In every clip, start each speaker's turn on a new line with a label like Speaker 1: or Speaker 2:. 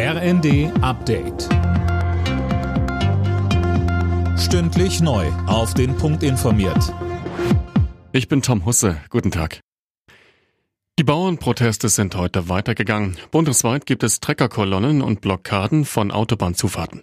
Speaker 1: RND Update. Stündlich neu. Auf den Punkt informiert.
Speaker 2: Ich bin Tom Husse. Guten Tag. Die Bauernproteste sind heute weitergegangen. Bundesweit gibt es Treckerkolonnen und Blockaden von Autobahnzufahrten.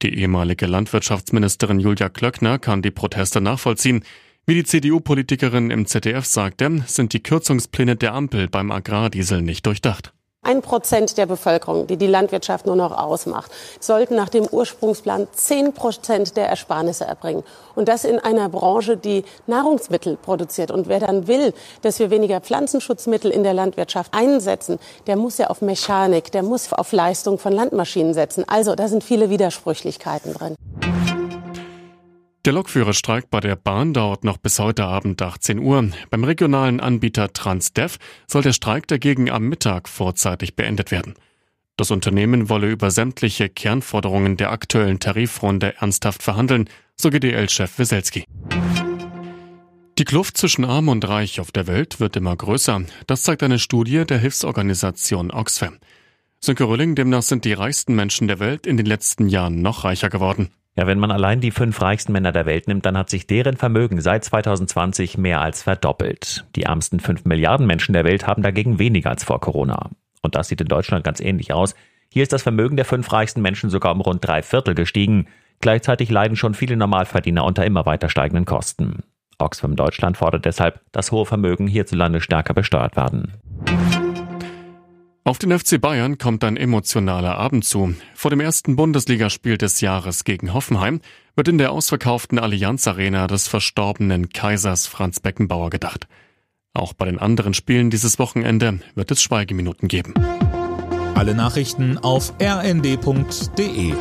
Speaker 2: Die ehemalige Landwirtschaftsministerin Julia Klöckner kann die Proteste nachvollziehen. Wie die CDU-Politikerin im ZDF sagte, sind die Kürzungspläne der Ampel beim Agrardiesel nicht durchdacht.
Speaker 3: Ein Prozent der Bevölkerung, die die Landwirtschaft nur noch ausmacht, sollten nach dem Ursprungsplan zehn Prozent der Ersparnisse erbringen. Und das in einer Branche, die Nahrungsmittel produziert. Und wer dann will, dass wir weniger Pflanzenschutzmittel in der Landwirtschaft einsetzen, der muss ja auf Mechanik, der muss auf Leistung von Landmaschinen setzen. Also da sind viele Widersprüchlichkeiten drin.
Speaker 2: Der Lokführerstreik bei der Bahn dauert noch bis heute Abend 18 Uhr. Beim regionalen Anbieter Transdev soll der Streik dagegen am Mittag vorzeitig beendet werden. Das Unternehmen wolle über sämtliche Kernforderungen der aktuellen Tarifrunde ernsthaft verhandeln, so GDL-Chef Weselski. Die Kluft zwischen Arm und Reich auf der Welt wird immer größer. Das zeigt eine Studie der Hilfsorganisation Oxfam. Sönke Rülling, demnach sind die reichsten Menschen der Welt in den letzten Jahren noch reicher geworden.
Speaker 4: Ja, wenn man allein die fünf reichsten Männer der Welt nimmt, dann hat sich deren Vermögen seit 2020 mehr als verdoppelt. Die ärmsten fünf Milliarden Menschen der Welt haben dagegen weniger als vor Corona. Und das sieht in Deutschland ganz ähnlich aus. Hier ist das Vermögen der fünf reichsten Menschen sogar um rund drei Viertel gestiegen. Gleichzeitig leiden schon viele Normalverdiener unter immer weiter steigenden Kosten. Oxfam Deutschland fordert deshalb, dass hohe Vermögen hierzulande stärker besteuert werden.
Speaker 2: Auf den FC Bayern kommt ein emotionaler Abend zu. Vor dem ersten Bundesligaspiel des Jahres gegen Hoffenheim wird in der ausverkauften Allianz Arena des verstorbenen Kaisers Franz Beckenbauer gedacht. Auch bei den anderen Spielen dieses Wochenende wird es Schweigeminuten geben.
Speaker 1: Alle Nachrichten auf rnd.de